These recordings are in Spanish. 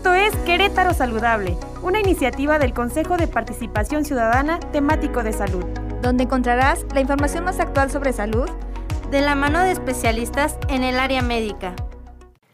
Esto es Querétaro Saludable, una iniciativa del Consejo de Participación Ciudadana temático de salud, donde encontrarás la información más actual sobre salud de la mano de especialistas en el área médica.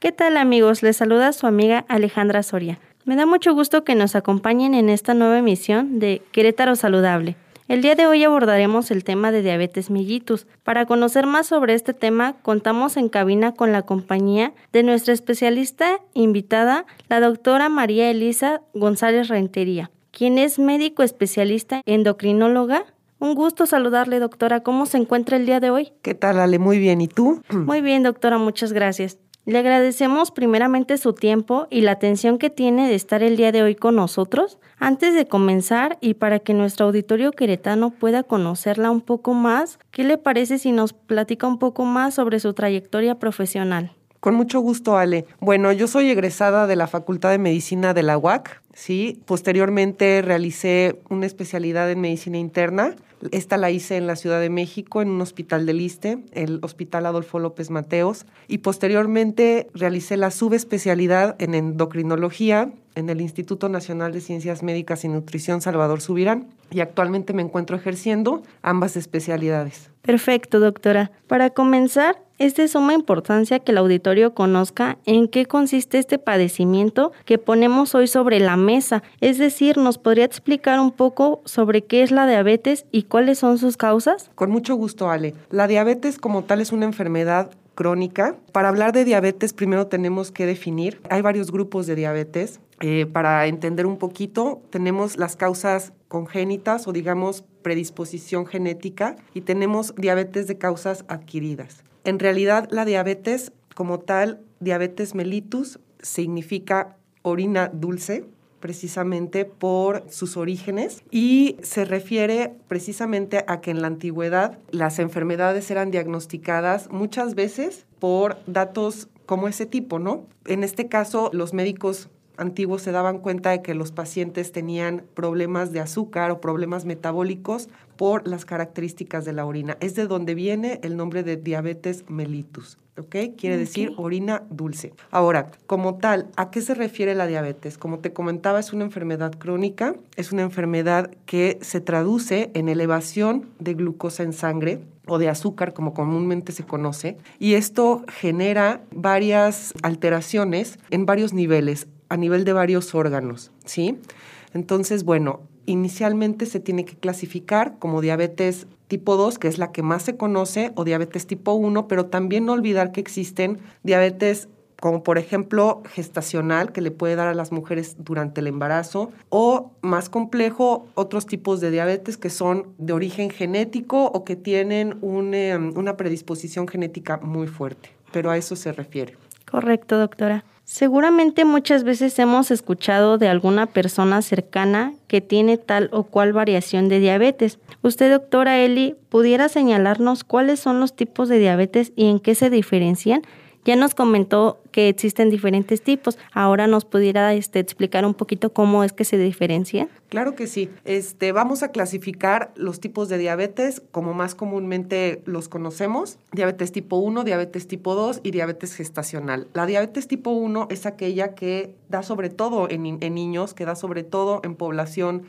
¿Qué tal amigos? Les saluda su amiga Alejandra Soria. Me da mucho gusto que nos acompañen en esta nueva emisión de Querétaro Saludable. El día de hoy abordaremos el tema de diabetes mellitus. Para conocer más sobre este tema, contamos en cabina con la compañía de nuestra especialista invitada, la doctora María Elisa González Rentería, quien es médico especialista endocrinóloga. Un gusto saludarle, doctora. ¿Cómo se encuentra el día de hoy? ¿Qué tal, Ale? Muy bien. ¿Y tú? Muy bien, doctora. Muchas gracias. Le agradecemos primeramente su tiempo y la atención que tiene de estar el día de hoy con nosotros. Antes de comenzar y para que nuestro auditorio queretano pueda conocerla un poco más, ¿qué le parece si nos platica un poco más sobre su trayectoria profesional? Con mucho gusto, Ale. Bueno, yo soy egresada de la Facultad de Medicina de la UAC, ¿sí? Posteriormente realicé una especialidad en medicina interna esta la hice en la Ciudad de México, en un hospital del ISTE, el Hospital Adolfo López Mateos, y posteriormente realicé la subespecialidad en endocrinología en el Instituto Nacional de Ciencias Médicas y Nutrición Salvador Subirán, y actualmente me encuentro ejerciendo ambas especialidades. Perfecto, doctora. Para comenzar, es de suma importancia que el auditorio conozca en qué consiste este padecimiento que ponemos hoy sobre la mesa. Es decir, ¿nos podría explicar un poco sobre qué es la diabetes y cuáles son sus causas? Con mucho gusto, Ale. La diabetes como tal es una enfermedad crónica. Para hablar de diabetes, primero tenemos que definir. Hay varios grupos de diabetes. Eh, para entender un poquito, tenemos las causas congénitas o digamos predisposición genética y tenemos diabetes de causas adquiridas. En realidad, la diabetes como tal, diabetes mellitus, significa orina dulce, precisamente por sus orígenes y se refiere precisamente a que en la antigüedad las enfermedades eran diagnosticadas muchas veces por datos como ese tipo, ¿no? En este caso, los médicos antiguos se daban cuenta de que los pacientes tenían problemas de azúcar o problemas metabólicos por las características de la orina. Es de donde viene el nombre de diabetes mellitus. ¿ok? Quiere decir orina dulce. Ahora, como tal, ¿a qué se refiere la diabetes? Como te comentaba, es una enfermedad crónica, es una enfermedad que se traduce en elevación de glucosa en sangre o de azúcar, como comúnmente se conoce, y esto genera varias alteraciones en varios niveles a nivel de varios órganos, ¿sí? Entonces, bueno, inicialmente se tiene que clasificar como diabetes tipo 2, que es la que más se conoce, o diabetes tipo 1, pero también no olvidar que existen diabetes como por ejemplo gestacional que le puede dar a las mujeres durante el embarazo, o más complejo, otros tipos de diabetes que son de origen genético o que tienen em, una predisposición genética muy fuerte, pero a eso se refiere. Correcto, doctora. Seguramente muchas veces hemos escuchado de alguna persona cercana que tiene tal o cual variación de diabetes. Usted, doctora Eli, ¿pudiera señalarnos cuáles son los tipos de diabetes y en qué se diferencian? Ya nos comentó que existen diferentes tipos. Ahora nos pudiera este, explicar un poquito cómo es que se diferencian. Claro que sí. Este, vamos a clasificar los tipos de diabetes como más comúnmente los conocemos. Diabetes tipo 1, diabetes tipo 2 y diabetes gestacional. La diabetes tipo 1 es aquella que da sobre todo en, en niños, que da sobre todo en población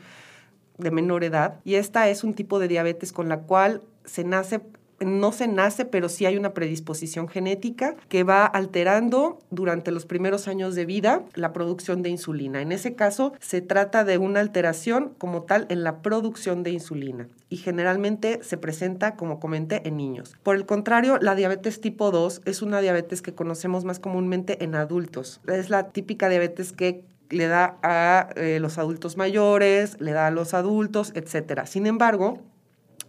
de menor edad. Y esta es un tipo de diabetes con la cual se nace no se nace, pero sí hay una predisposición genética que va alterando durante los primeros años de vida la producción de insulina. En ese caso, se trata de una alteración como tal en la producción de insulina y generalmente se presenta, como comenté, en niños. Por el contrario, la diabetes tipo 2 es una diabetes que conocemos más comúnmente en adultos. Es la típica diabetes que le da a eh, los adultos mayores, le da a los adultos, etc. Sin embargo,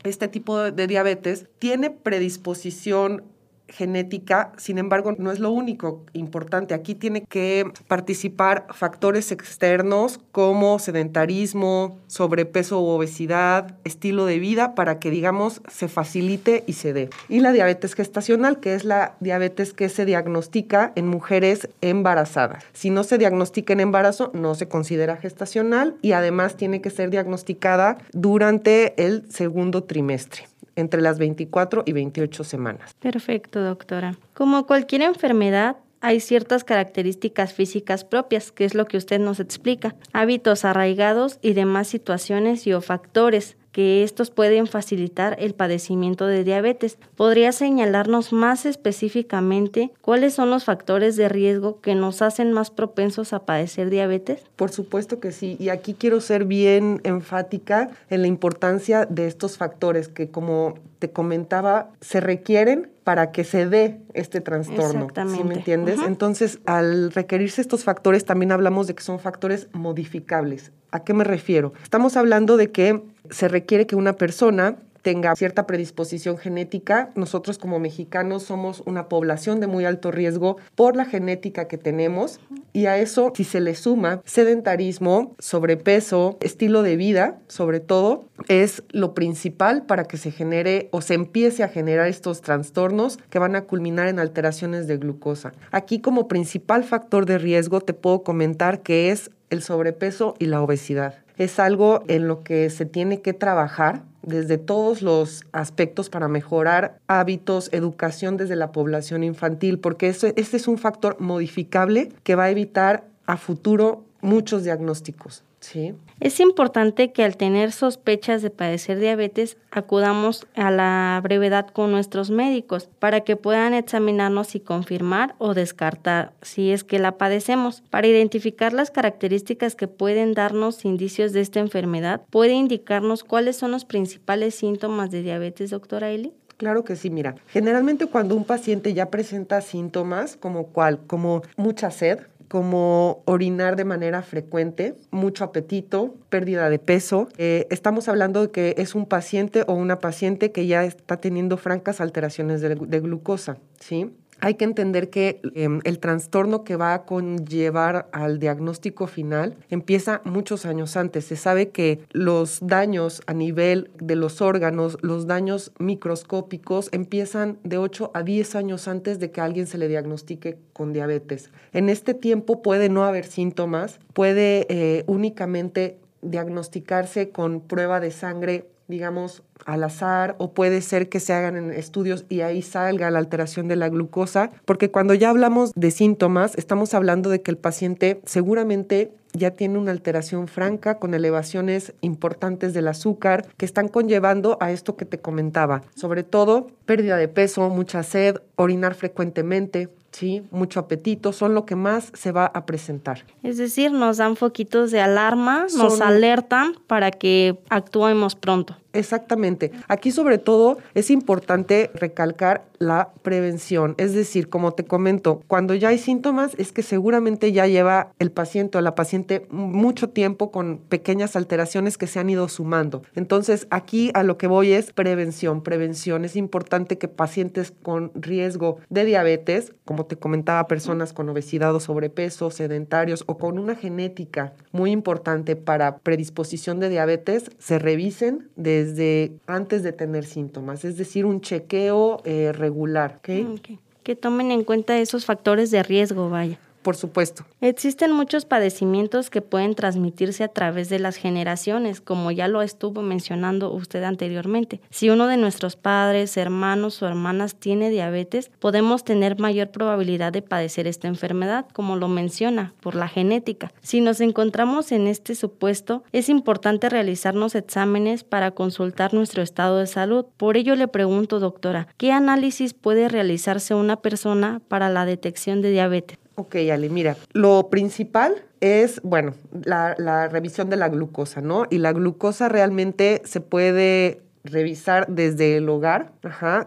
este tipo de diabetes tiene predisposición genética, sin embargo, no es lo único importante. Aquí tiene que participar factores externos como sedentarismo, sobrepeso u obesidad, estilo de vida, para que, digamos, se facilite y se dé. Y la diabetes gestacional, que es la diabetes que se diagnostica en mujeres embarazadas. Si no se diagnostica en embarazo, no se considera gestacional y además tiene que ser diagnosticada durante el segundo trimestre entre las 24 y 28 semanas. Perfecto, doctora. Como cualquier enfermedad, hay ciertas características físicas propias, que es lo que usted nos explica, hábitos arraigados y demás situaciones y o factores que estos pueden facilitar el padecimiento de diabetes. ¿Podría señalarnos más específicamente cuáles son los factores de riesgo que nos hacen más propensos a padecer diabetes? Por supuesto que sí, y aquí quiero ser bien enfática en la importancia de estos factores que como te comentaba, se requieren para que se dé este trastorno. ¿Sí me entiendes? Entonces, al requerirse estos factores, también hablamos de que son factores modificables. ¿A qué me refiero? Estamos hablando de que se requiere que una persona tenga cierta predisposición genética. Nosotros como mexicanos somos una población de muy alto riesgo por la genética que tenemos y a eso si se le suma sedentarismo, sobrepeso, estilo de vida, sobre todo, es lo principal para que se genere o se empiece a generar estos trastornos que van a culminar en alteraciones de glucosa. Aquí como principal factor de riesgo te puedo comentar que es el sobrepeso y la obesidad. Es algo en lo que se tiene que trabajar desde todos los aspectos para mejorar hábitos, educación desde la población infantil, porque este es un factor modificable que va a evitar a futuro muchos diagnósticos. Sí. Es importante que al tener sospechas de padecer diabetes acudamos a la brevedad con nuestros médicos para que puedan examinarnos y confirmar o descartar si es que la padecemos. Para identificar las características que pueden darnos indicios de esta enfermedad, ¿puede indicarnos cuáles son los principales síntomas de diabetes, doctora Eli? Claro que sí, mira, generalmente cuando un paciente ya presenta síntomas como cuál, como mucha sed, como orinar de manera frecuente, mucho apetito, pérdida de peso. Eh, estamos hablando de que es un paciente o una paciente que ya está teniendo francas alteraciones de, de glucosa, ¿sí? Hay que entender que em, el trastorno que va a conllevar al diagnóstico final empieza muchos años antes. Se sabe que los daños a nivel de los órganos, los daños microscópicos, empiezan de 8 a 10 años antes de que alguien se le diagnostique con diabetes. En este tiempo puede no haber síntomas, puede eh, únicamente diagnosticarse con prueba de sangre digamos, al azar o puede ser que se hagan en estudios y ahí salga la alteración de la glucosa, porque cuando ya hablamos de síntomas, estamos hablando de que el paciente seguramente ya tiene una alteración franca con elevaciones importantes del azúcar que están conllevando a esto que te comentaba, sobre todo pérdida de peso, mucha sed, orinar frecuentemente, ¿sí? mucho apetito, son lo que más se va a presentar. Es decir, nos dan foquitos de alarma, nos alertan para que actuemos pronto. Exactamente. Aquí sobre todo es importante recalcar la prevención. Es decir, como te comento, cuando ya hay síntomas es que seguramente ya lleva el paciente o la paciente mucho tiempo con pequeñas alteraciones que se han ido sumando. Entonces, aquí a lo que voy es prevención. Prevención. Es importante que pacientes con riesgo de diabetes, como te comentaba, personas con obesidad o sobrepeso, sedentarios o con una genética muy importante para predisposición de diabetes, se revisen desde antes de tener síntomas, es decir, un chequeo eh, regular. Que tomen en cuenta esos factores de riesgo, vaya. Por supuesto. Existen muchos padecimientos que pueden transmitirse a través de las generaciones, como ya lo estuvo mencionando usted anteriormente. Si uno de nuestros padres, hermanos o hermanas tiene diabetes, podemos tener mayor probabilidad de padecer esta enfermedad, como lo menciona, por la genética. Si nos encontramos en este supuesto, es importante realizarnos exámenes para consultar nuestro estado de salud. Por ello le pregunto, doctora, ¿qué análisis puede realizarse una persona para la detección de diabetes? Ok, Ale, mira, lo principal es, bueno, la, revisión de la glucosa, ¿no? Y la glucosa realmente se puede revisar desde el hogar,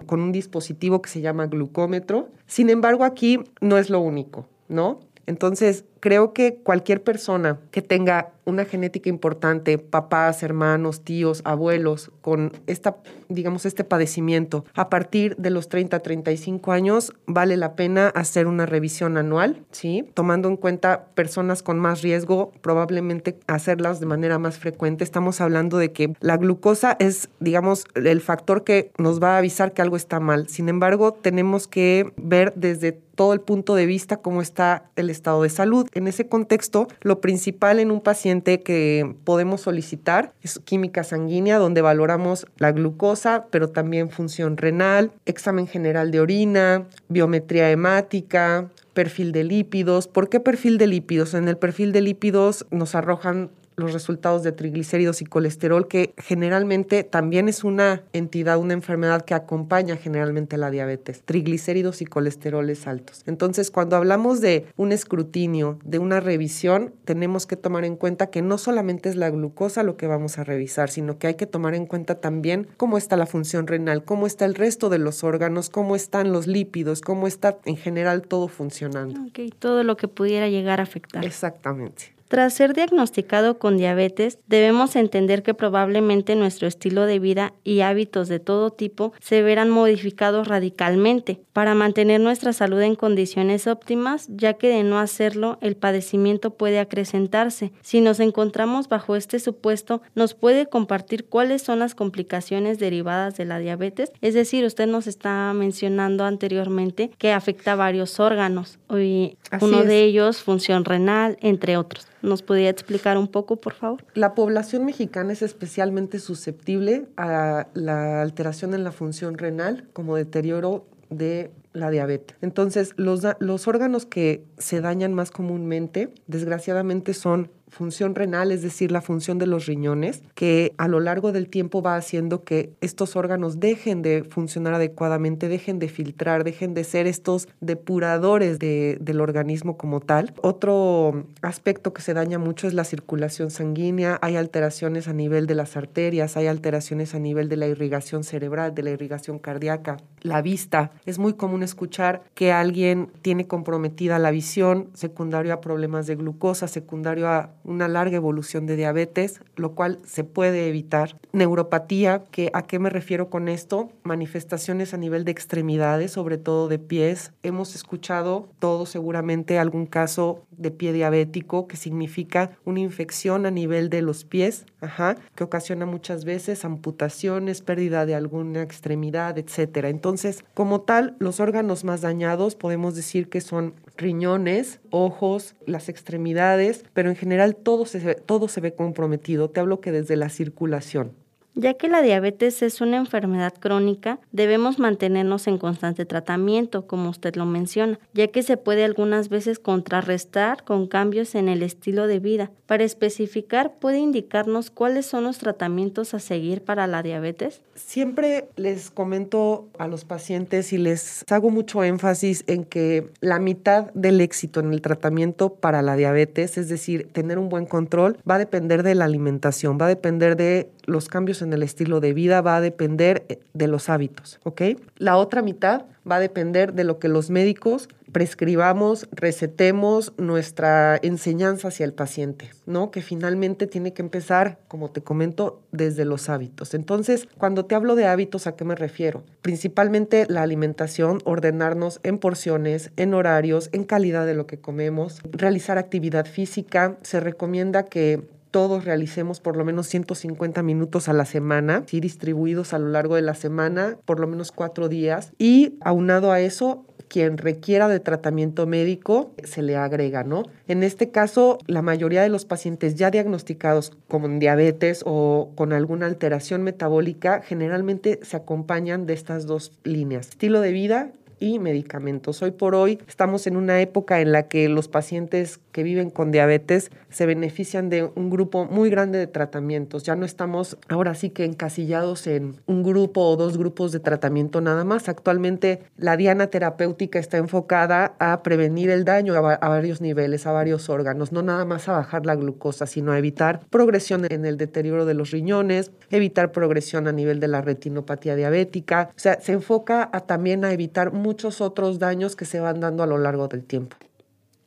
con un dispositivo que se llama glucómetro. Sin embargo, aquí no es lo único, ¿no? Entonces, creo que cualquier persona que tenga una genética importante, papás, hermanos, tíos, abuelos, con esta, digamos, este padecimiento, a partir de los 30, 35 años, vale la pena hacer una revisión anual, ¿sí? Tomando en cuenta personas con más riesgo, probablemente hacerlas de manera más frecuente. Estamos hablando de que la glucosa es, digamos, el factor que nos va a avisar que algo está mal. Sin embargo, tenemos que ver desde todo el punto de vista cómo está el estado de salud. En ese contexto, lo principal en un paciente que podemos solicitar es química sanguínea, donde valoramos la glucosa, pero también función renal, examen general de orina, biometría hemática, perfil de lípidos. ¿Por qué perfil de lípidos? En el perfil de lípidos nos arrojan los resultados de triglicéridos y colesterol, que generalmente también es una entidad, una enfermedad que acompaña generalmente la diabetes, triglicéridos y colesteroles altos. Entonces, cuando hablamos de un escrutinio, de una revisión, tenemos que tomar en cuenta que no solamente es la glucosa lo que vamos a revisar, sino que hay que tomar en cuenta también cómo está la función renal, cómo está el resto de los órganos, cómo están los lípidos, cómo está en general todo funcionando. Ok, todo lo que pudiera llegar a afectar. Exactamente. Tras ser diagnosticado con diabetes, debemos entender que probablemente nuestro estilo de vida y hábitos de todo tipo se verán modificados radicalmente para mantener nuestra salud en condiciones óptimas, ya que de no hacerlo el padecimiento puede acrecentarse. Si nos encontramos bajo este supuesto, nos puede compartir cuáles son las complicaciones derivadas de la diabetes. Es decir, usted nos está mencionando anteriormente que afecta varios órganos, y uno de ellos función renal, entre otros. ¿Nos podría explicar un poco, por favor? La población mexicana es especialmente susceptible a la alteración en la función renal como deterioro de la diabetes. Entonces, los, los órganos que se dañan más comúnmente, desgraciadamente, son función renal, es decir, la función de los riñones, que a lo largo del tiempo va haciendo que estos órganos dejen de funcionar adecuadamente, dejen de filtrar, dejen de ser estos depuradores del organismo como tal. Otro aspecto que se daña mucho es la circulación sanguínea, hay alteraciones a nivel de las arterias, hay alteraciones a nivel de la irrigación cerebral, de la irrigación cardíaca, la vista. Es muy común escuchar que alguien tiene comprometida la visión, secundario a problemas de glucosa, secundario a una larga evolución de diabetes, lo cual se puede evitar. Neuropatía, que ¿a qué me refiero con esto? Manifestaciones a nivel de extremidades, sobre todo de pies. Hemos escuchado todos seguramente algún caso de pie diabético, que significa una infección a nivel de los pies, ajá, que ocasiona muchas veces amputaciones, pérdida de alguna extremidad, etcétera. Entonces, como tal, los órganos más dañados podemos decir que son riñones, ojos, las extremidades, pero en general todo se, todo se ve comprometido. Te hablo que desde la circulación. Ya que la diabetes es una enfermedad crónica, debemos mantenernos en constante tratamiento, como usted lo menciona, ya que se puede algunas veces contrarrestar con cambios en el estilo de vida. Para especificar, ¿puede indicarnos cuáles son los tratamientos a seguir para la diabetes? Siempre les comento a los pacientes y les hago mucho énfasis en que la mitad del éxito en el tratamiento para la diabetes, es decir, tener un buen control, va a depender de la alimentación, va a depender de los cambios en el estilo de vida va a depender eh, de los hábitos, ¿ok? La otra mitad va a depender de lo que los médicos prescribamos, recetemos nuestra enseñanza hacia el paciente, ¿no? Que finalmente tiene que empezar, como te comento, desde los hábitos. Entonces, cuando te hablo de hábitos, ¿a qué me refiero? Principalmente la alimentación, ordenarnos en porciones, en horarios, en calidad de lo que comemos, realizar actividad física. Se recomienda que todos realicemos por lo menos 150 minutos a la semana, ¿sí? distribuidos a lo largo de la semana, por lo menos cuatro días. Y aunado a eso, quien requiera de tratamiento médico se le agrega, ¿no? En este caso, la mayoría de los pacientes ya diagnosticados con diabetes o con alguna alteración metabólica generalmente se acompañan de estas dos líneas, estilo de vida y medicamentos. Hoy por hoy estamos en una época en la que los pacientes que viven con diabetes se benefician de un grupo muy grande de tratamientos. Ya no estamos ahora sí que encasillados en un grupo o dos grupos de tratamiento nada más. Actualmente la diana terapéutica está enfocada a prevenir el daño a, varios niveles, a varios órganos, no nada más a bajar la glucosa, sino a evitar progresión en el deterioro de los riñones, evitar progresión a nivel de la retinopatía diabética. O sea, se enfoca también a evitar muchos otros daños que se van dando a lo largo del tiempo.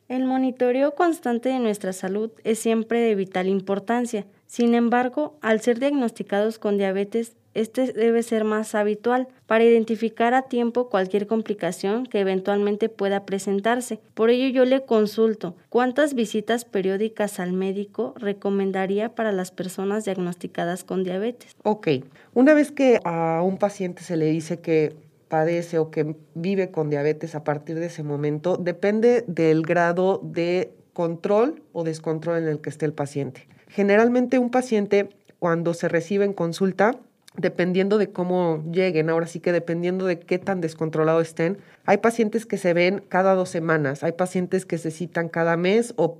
El monitoreo constante de nuestra salud es siempre de vital importancia. Sin embargo, al ser diagnosticados con diabetes, este debe ser más habitual para identificar a tiempo cualquier complicación que eventualmente pueda presentarse. Por ello yo le consulto cuántas visitas periódicas al médico recomendaría para las personas diagnosticadas con diabetes. Ok, una vez que a un paciente se le dice que padece o que vive con diabetes a partir de ese momento depende del grado de control o descontrol en el que esté el paciente. Generalmente un paciente cuando se recibe en consulta, dependiendo de cómo lleguen, ahora sí que dependiendo de qué tan descontrolado estén, hay pacientes que se ven cada dos semanas, hay pacientes que se citan cada mes o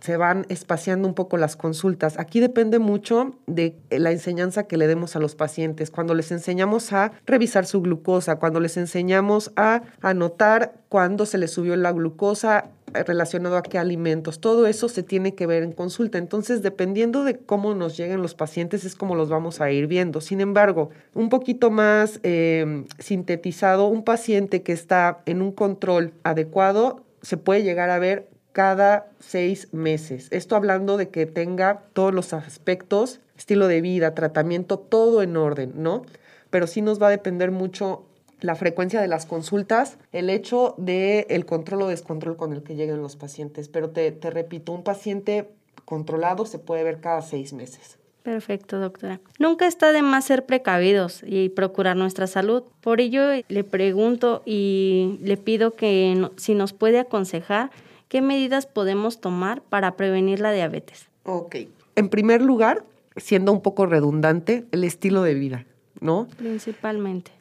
se van espaciando un poco las consultas. Aquí depende mucho de la enseñanza que le demos a los pacientes. Cuando les enseñamos a revisar su glucosa, cuando les enseñamos a anotar cuándo se les subió la glucosa, relacionado a qué alimentos. Todo eso se tiene que ver en consulta. Entonces, dependiendo de cómo nos lleguen los pacientes, es como los vamos a ir viendo. Sin embargo, un poquito más em, sintetizado, un paciente que está en un control adecuado se puede llegar a ver cada seis meses. Esto hablando de que tenga todos los aspectos, estilo de vida, tratamiento, todo en orden, ¿no? Pero sí nos va a depender mucho la frecuencia de las consultas, el hecho de el control o descontrol con el que lleguen los pacientes. Pero te, te repito, un paciente controlado se puede ver cada seis meses. Perfecto, doctora. Nunca está de más ser precavidos y procurar nuestra salud. Por ello le pregunto y le pido que si nos puede aconsejar qué medidas podemos tomar para prevenir la diabetes. Ok. En primer lugar, siendo un poco redundante, el estilo de vida, ¿no? Principalmente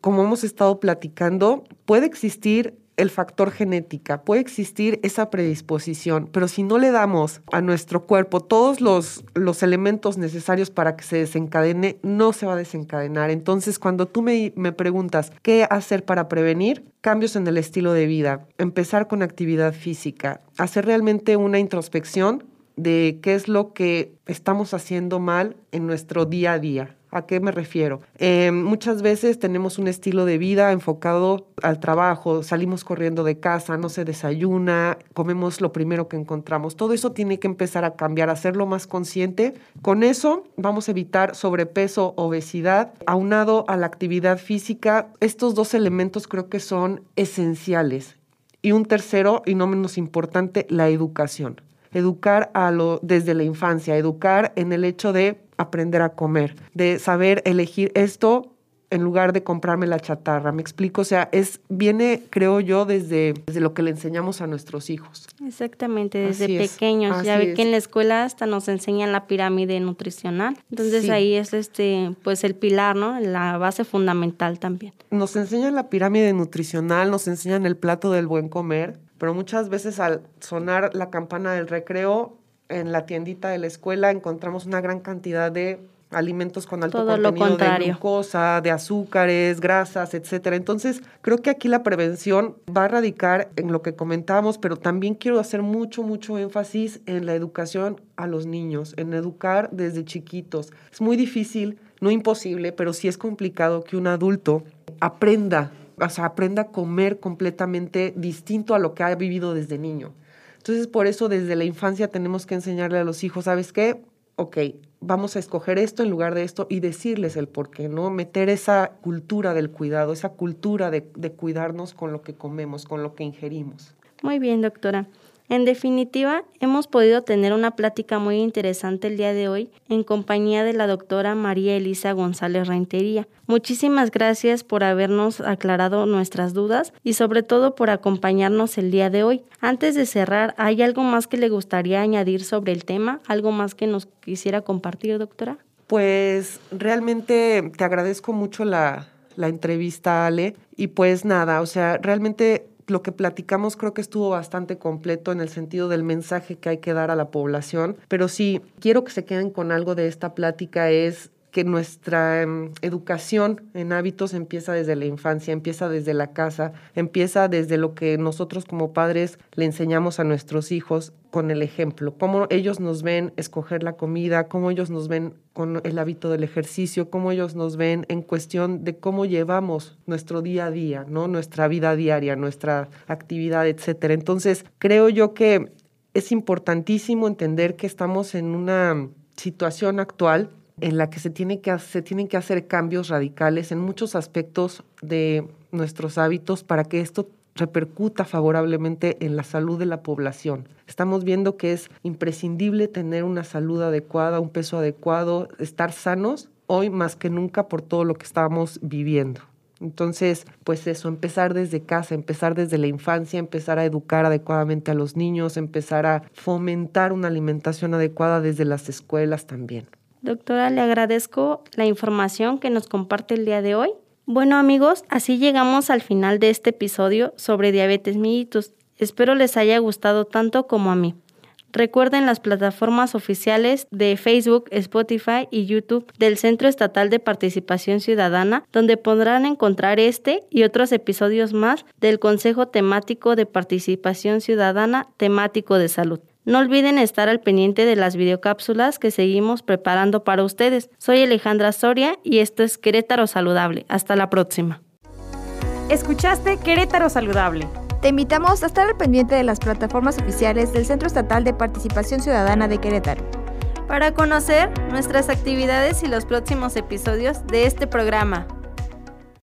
como hemos estado platicando, puede existir el factor genética, puede existir esa predisposición, pero si no le damos a nuestro cuerpo todos los, los elementos necesarios para que se desencadene, no se va a desencadenar. Entonces, cuando tú me, me preguntas qué hacer para prevenir, cambios en el estilo de vida, empezar con actividad física, hacer realmente una introspección de qué es lo que estamos haciendo mal en nuestro día a día. ¿A qué me refiero? Eh, muchas veces tenemos un estilo de vida enfocado al trabajo, salimos corriendo de casa, no se desayuna, comemos lo primero que encontramos. Todo eso tiene que empezar a cambiar, hacerlo más consciente. Con eso vamos a evitar sobrepeso, obesidad, aunado a la actividad física. Estos dos elementos creo que son esenciales. Y un tercero, y no menos importante, la educación educar desde la infancia, educar en el hecho de aprender a comer, de saber elegir esto en lugar de comprarme la chatarra. Me explico, o sea, es viene, creo yo, desde, desde lo que le enseñamos a nuestros hijos. Exactamente, desde pequeños. ya ve que en la escuela hasta nos enseñan la pirámide nutricional. Entonces ahí es este, pues el pilar, ¿no? La base fundamental también. Nos enseñan la pirámide nutricional, nos enseñan el plato del buen comer, pero muchas veces al sonar la campana del recreo, en la tiendita de la escuela encontramos una gran cantidad de alimentos con alto contenido de glucosa, de azúcares, grasas, etcétera. Entonces, creo que aquí la prevención va a radicar en lo que comentábamos, pero también quiero hacer mucho, mucho énfasis en la educación a los niños, en educar desde chiquitos. Es muy difícil, no imposible, pero sí es complicado que un adulto aprenda o sea, aprenda a comer completamente distinto a lo que ha vivido desde niño. Entonces, por eso desde la infancia tenemos que enseñarle a los hijos, ¿sabes qué? Ok, vamos a escoger esto en lugar de esto y decirles el por qué, ¿no? Meter esa cultura del cuidado, esa cultura de, de cuidarnos con lo que comemos, con lo que ingerimos. Muy bien, doctora. En definitiva, hemos podido tener una plática muy interesante el día de hoy en compañía de la doctora María Elisa González Reintería. Muchísimas gracias por habernos aclarado nuestras dudas y sobre todo por acompañarnos el día de hoy. Antes de cerrar, ¿hay algo más que le gustaría añadir sobre el tema? ¿Algo más que nos quisiera compartir, doctora? Pues realmente te agradezco mucho la, la entrevista, Ale. Y pues nada, o sea, realmente lo que platicamos creo que estuvo bastante completo en el sentido del mensaje que hay que dar a la población, pero sí, quiero que se queden con algo de esta plática es que nuestra em, educación en hábitos empieza desde la infancia, empieza desde la casa, empieza desde lo que nosotros como padres le enseñamos a nuestros hijos con el ejemplo, cómo ellos nos ven escoger la comida, cómo ellos nos ven con el hábito del ejercicio, cómo ellos nos ven en cuestión de cómo llevamos nuestro día a día, ¿no? Nuestra vida diaria, nuestra actividad, etcétera. Entonces, creo yo que es importantísimo entender que estamos en una situación actual en la que se, tienen que hacer cambios radicales en muchos aspectos de nuestros hábitos para que esto repercuta favorablemente en la salud de la población. Estamos viendo que es imprescindible tener una salud adecuada, un peso adecuado, estar sanos hoy más que nunca por todo lo que estamos viviendo. Entonces, pues eso, empezar desde casa, empezar desde la infancia, empezar a educar adecuadamente a los niños, empezar a fomentar una alimentación adecuada desde las escuelas también. Doctora, le agradezco la información que nos comparte el día de hoy. Bueno amigos, así llegamos al final de este episodio sobre diabetes mellitus. Espero les haya gustado tanto como a mí. Recuerden las plataformas oficiales de Facebook, Spotify y YouTube del Centro Estatal de Participación Ciudadana, donde podrán encontrar este y otros episodios más del Consejo Temático de Participación Ciudadana temático de salud. No olviden estar al pendiente de las videocápsulas que seguimos preparando para ustedes. Soy Alejandra Soria y esto es Querétaro Saludable. Hasta la próxima. Escuchaste Querétaro Saludable. Te invitamos a estar al pendiente de las plataformas oficiales del Centro Estatal de Participación Ciudadana de Querétaro. Para conocer nuestras actividades y los próximos episodios de este programa.